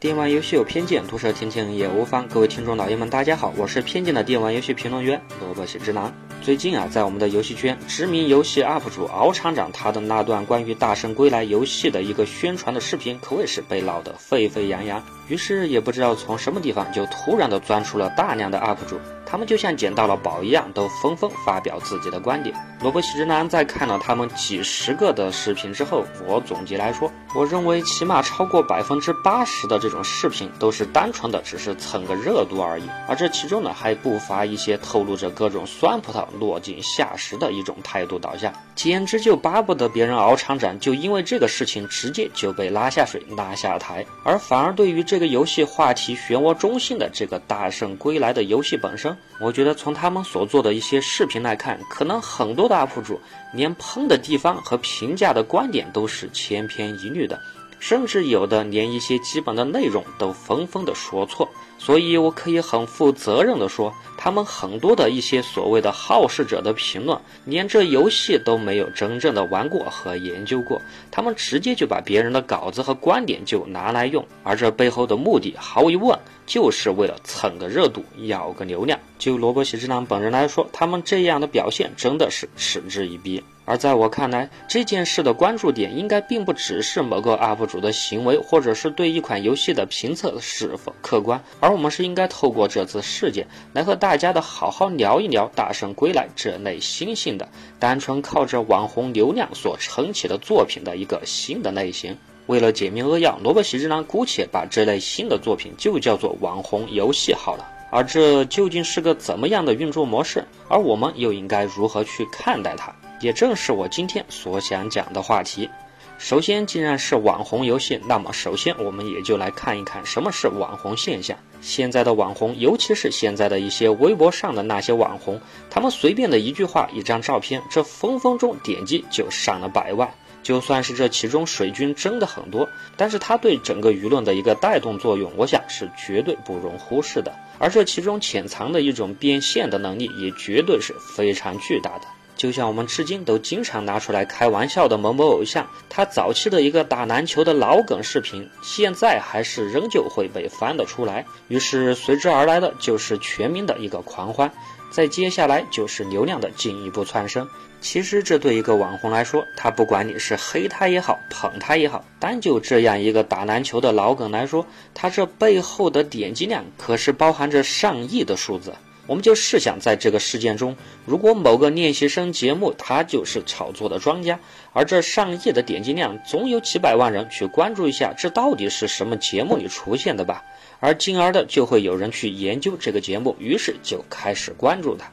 电玩游戏有偏见，毒舌听听也无妨。各位听众老爷们，大家好，我是偏见的电玩游戏评论员萝卜喜之郎。最近啊，在我们的游戏圈，知名游戏 UP 主敖厂长他的那段关于《大圣归来》游戏的一个宣传的视频，可谓是被闹得沸沸扬扬。于是也不知道从什么地方就突然的钻出了大量的 UP 主。他们就像捡到了宝一样，都纷纷发表自己的观点。萝卜喜之男在看了他们几十个的视频之后，我总结来说，我认为起码超过百分之八十的这种视频都是单纯的只是蹭个热度而已。而这其中呢，还不乏一些透露着各种酸葡萄落井下石的一种态度导向，简直就巴不得别人熬厂长就因为这个事情直接就被拉下水、拉下台，而反而对于这个游戏话题漩涡中心的这个《大圣归来》的游戏本身。我觉得从他们所做的一些视频来看，可能很多的 UP 主连喷的地方和评价的观点都是千篇一律的，甚至有的连一些基本的内容都纷纷的说错。所以我可以很负责任的说，他们很多的一些所谓的好事者的评论，连这游戏都没有真正的玩过和研究过，他们直接就把别人的稿子和观点就拿来用，而这背后的目的，毫无疑问。就是为了蹭个热度，要个流量。就萝卜喜之郎本人来说，他们这样的表现真的是嗤之以鼻。而在我看来，这件事的关注点应该并不只是某个 UP 主的行为，或者是对一款游戏的评测是否客观，而我们是应该透过这次事件来和大家的好好聊一聊《大圣归来》这类新兴的、单纯靠着网红流量所撑起的作品的一个新的类型。为了解密扼要，萝卜喜之郎姑且把这类新的作品就叫做网红游戏好了。而这究竟是个怎么样的运作模式？而我们又应该如何去看待它？也正是我今天所想讲的话题。首先，既然是网红游戏，那么首先我们也就来看一看什么是网红现象。现在的网红，尤其是现在的一些微博上的那些网红，他们随便的一句话、一张照片，这分分钟点击就上了百万。就算是这其中水军真的很多，但是他对整个舆论的一个带动作用，我想是绝对不容忽视的。而这其中潜藏的一种变现的能力，也绝对是非常巨大的。就像我们至今都经常拿出来开玩笑的某某偶像，他早期的一个打篮球的老梗视频，现在还是仍旧会被翻得出来。于是随之而来的就是全民的一个狂欢，再接下来就是流量的进一步窜升。其实这对一个网红来说，他不管你是黑他也好，捧他也好，单就这样一个打篮球的老梗来说，他这背后的点击量可是包含着上亿的数字。我们就试想，在这个事件中，如果某个练习生节目他就是炒作的庄家，而这上亿的点击量，总有几百万人去关注一下，这到底是什么节目里出现的吧？而进而的就会有人去研究这个节目，于是就开始关注他。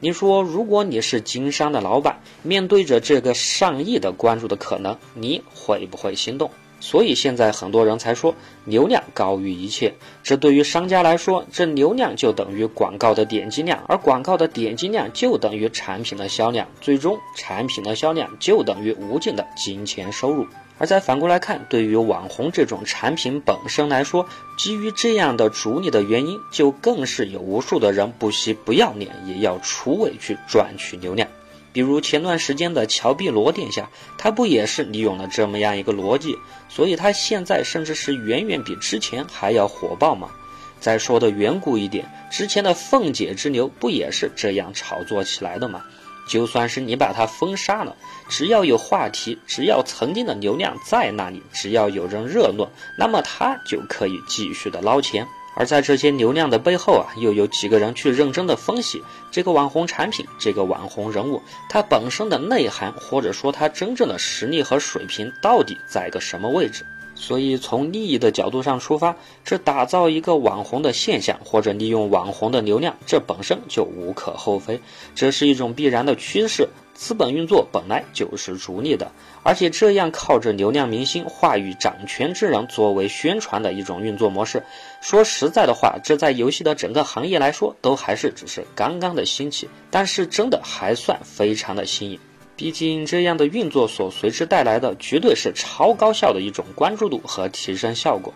你说，如果你是经商的老板，面对着这个上亿的关注的可能，你会不会心动？所以现在很多人才说流量高于一切。这对于商家来说，这流量就等于广告的点击量，而广告的点击量就等于产品的销量，最终产品的销量就等于无尽的金钱收入。而再反过来看，对于网红这种产品本身来说，基于这样的逐利的原因，就更是有无数的人不惜不要脸也要出位去赚取流量。比如前段时间的乔碧罗殿下，他不也是利用了这么样一个逻辑，所以他现在甚至是远远比之前还要火爆嘛？再说的远古一点，之前的凤姐之流不也是这样炒作起来的吗？就算是你把它封杀了，只要有话题，只要曾经的流量在那里，只要有人热论，那么它就可以继续的捞钱。而在这些流量的背后啊，又有几个人去认真的分析这个网红产品、这个网红人物，它本身的内涵，或者说它真正的实力和水平到底在一个什么位置？所以，从利益的角度上出发，这打造一个网红的现象，或者利用网红的流量，这本身就无可厚非，这是一种必然的趋势。资本运作本来就是逐利的，而且这样靠着流量明星、话语掌权之人作为宣传的一种运作模式，说实在的话，这在游戏的整个行业来说，都还是只是刚刚的兴起，但是真的还算非常的新颖。毕竟这样的运作所随之带来的，绝对是超高效的一种关注度和提升效果。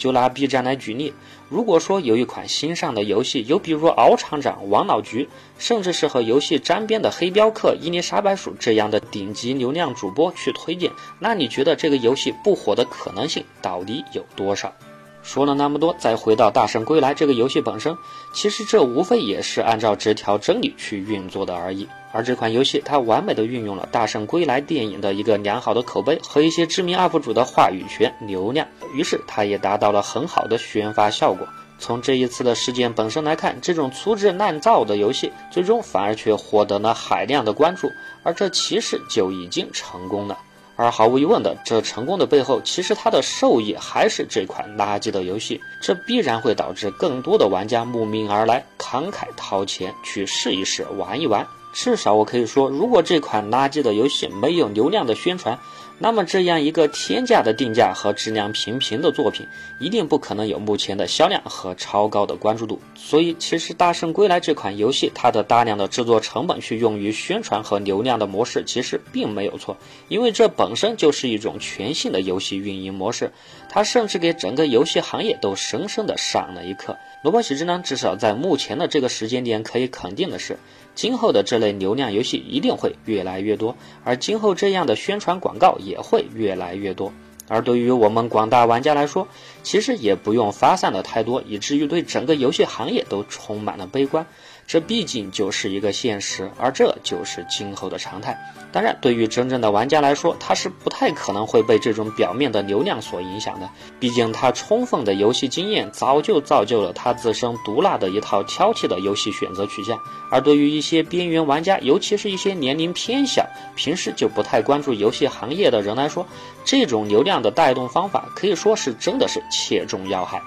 就拿 B 站来举例，如果说有一款新上的游戏，有比如敖厂长、王老菊，甚至是和游戏沾边的黑镖客、伊丽莎白鼠这样的顶级流量主播去推荐，那你觉得这个游戏不火的可能性到底有多少？说了那么多，再回到《大圣归来》这个游戏本身，其实这无非也是按照这条真理去运作的而已。而这款游戏，它完美的运用了《大圣归来》电影的一个良好的口碑和一些知名 UP 主的话语权流量，于是它也达到了很好的宣发效果。从这一次的事件本身来看，这种粗制滥造的游戏，最终反而却获得了海量的关注，而这其实就已经成功了。而毫无疑问的，这成功的背后，其实它的受益还是这款垃圾的游戏。这必然会导致更多的玩家慕名而来，慷慨掏钱去试一试、玩一玩。至少我可以说，如果这款垃圾的游戏没有流量的宣传，那么这样一个天价的定价和质量平平的作品，一定不可能有目前的销量和超高的关注度。所以，其实《大圣归来》这款游戏，它的大量的制作成本去用于宣传和流量的模式，其实并没有错，因为这本身就是一种全新的游戏运营模式，它甚至给整个游戏行业都深深的上了一课。萝卜喜之呢，至少在目前的这个时间点，可以肯定的是。今后的这类流量游戏一定会越来越多，而今后这样的宣传广告也会越来越多。而对于我们广大玩家来说，其实也不用发散的太多，以至于对整个游戏行业都充满了悲观。这毕竟就是一个现实，而这就是今后的常态。当然，对于真正的玩家来说，他是不太可能会被这种表面的流量所影响的。毕竟，他充分的游戏经验早就造就了他自身毒辣的一套挑剔的游戏选择取向。而对于一些边缘玩家，尤其是一些年龄偏小、平时就不太关注游戏行业的人来说，这种流量的带动方法可以说是真的是切中要害。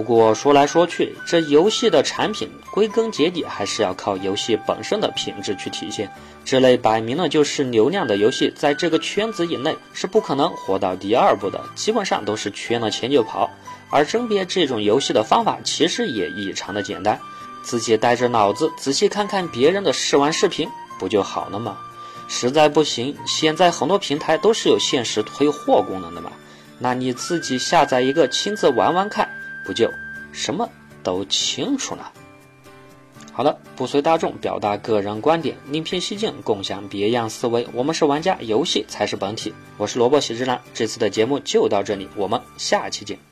不过说来说去，这游戏的产品归根结底还是要靠游戏本身的品质去体现。这类摆明了就是流量的游戏，在这个圈子以内是不可能活到第二步的，基本上都是圈了钱就跑。而甄别这种游戏的方法其实也异常的简单，自己带着脑子仔细看看别人的试玩视频，不就好了吗？实在不行，现在很多平台都是有限时退货功能的嘛，那你自己下载一个，亲自玩玩看。不就什么都清楚了。好了，不随大众，表达个人观点，另辟蹊径，共享别样思维。我们是玩家，游戏才是本体。我是萝卜喜之郎，这次的节目就到这里，我们下期见。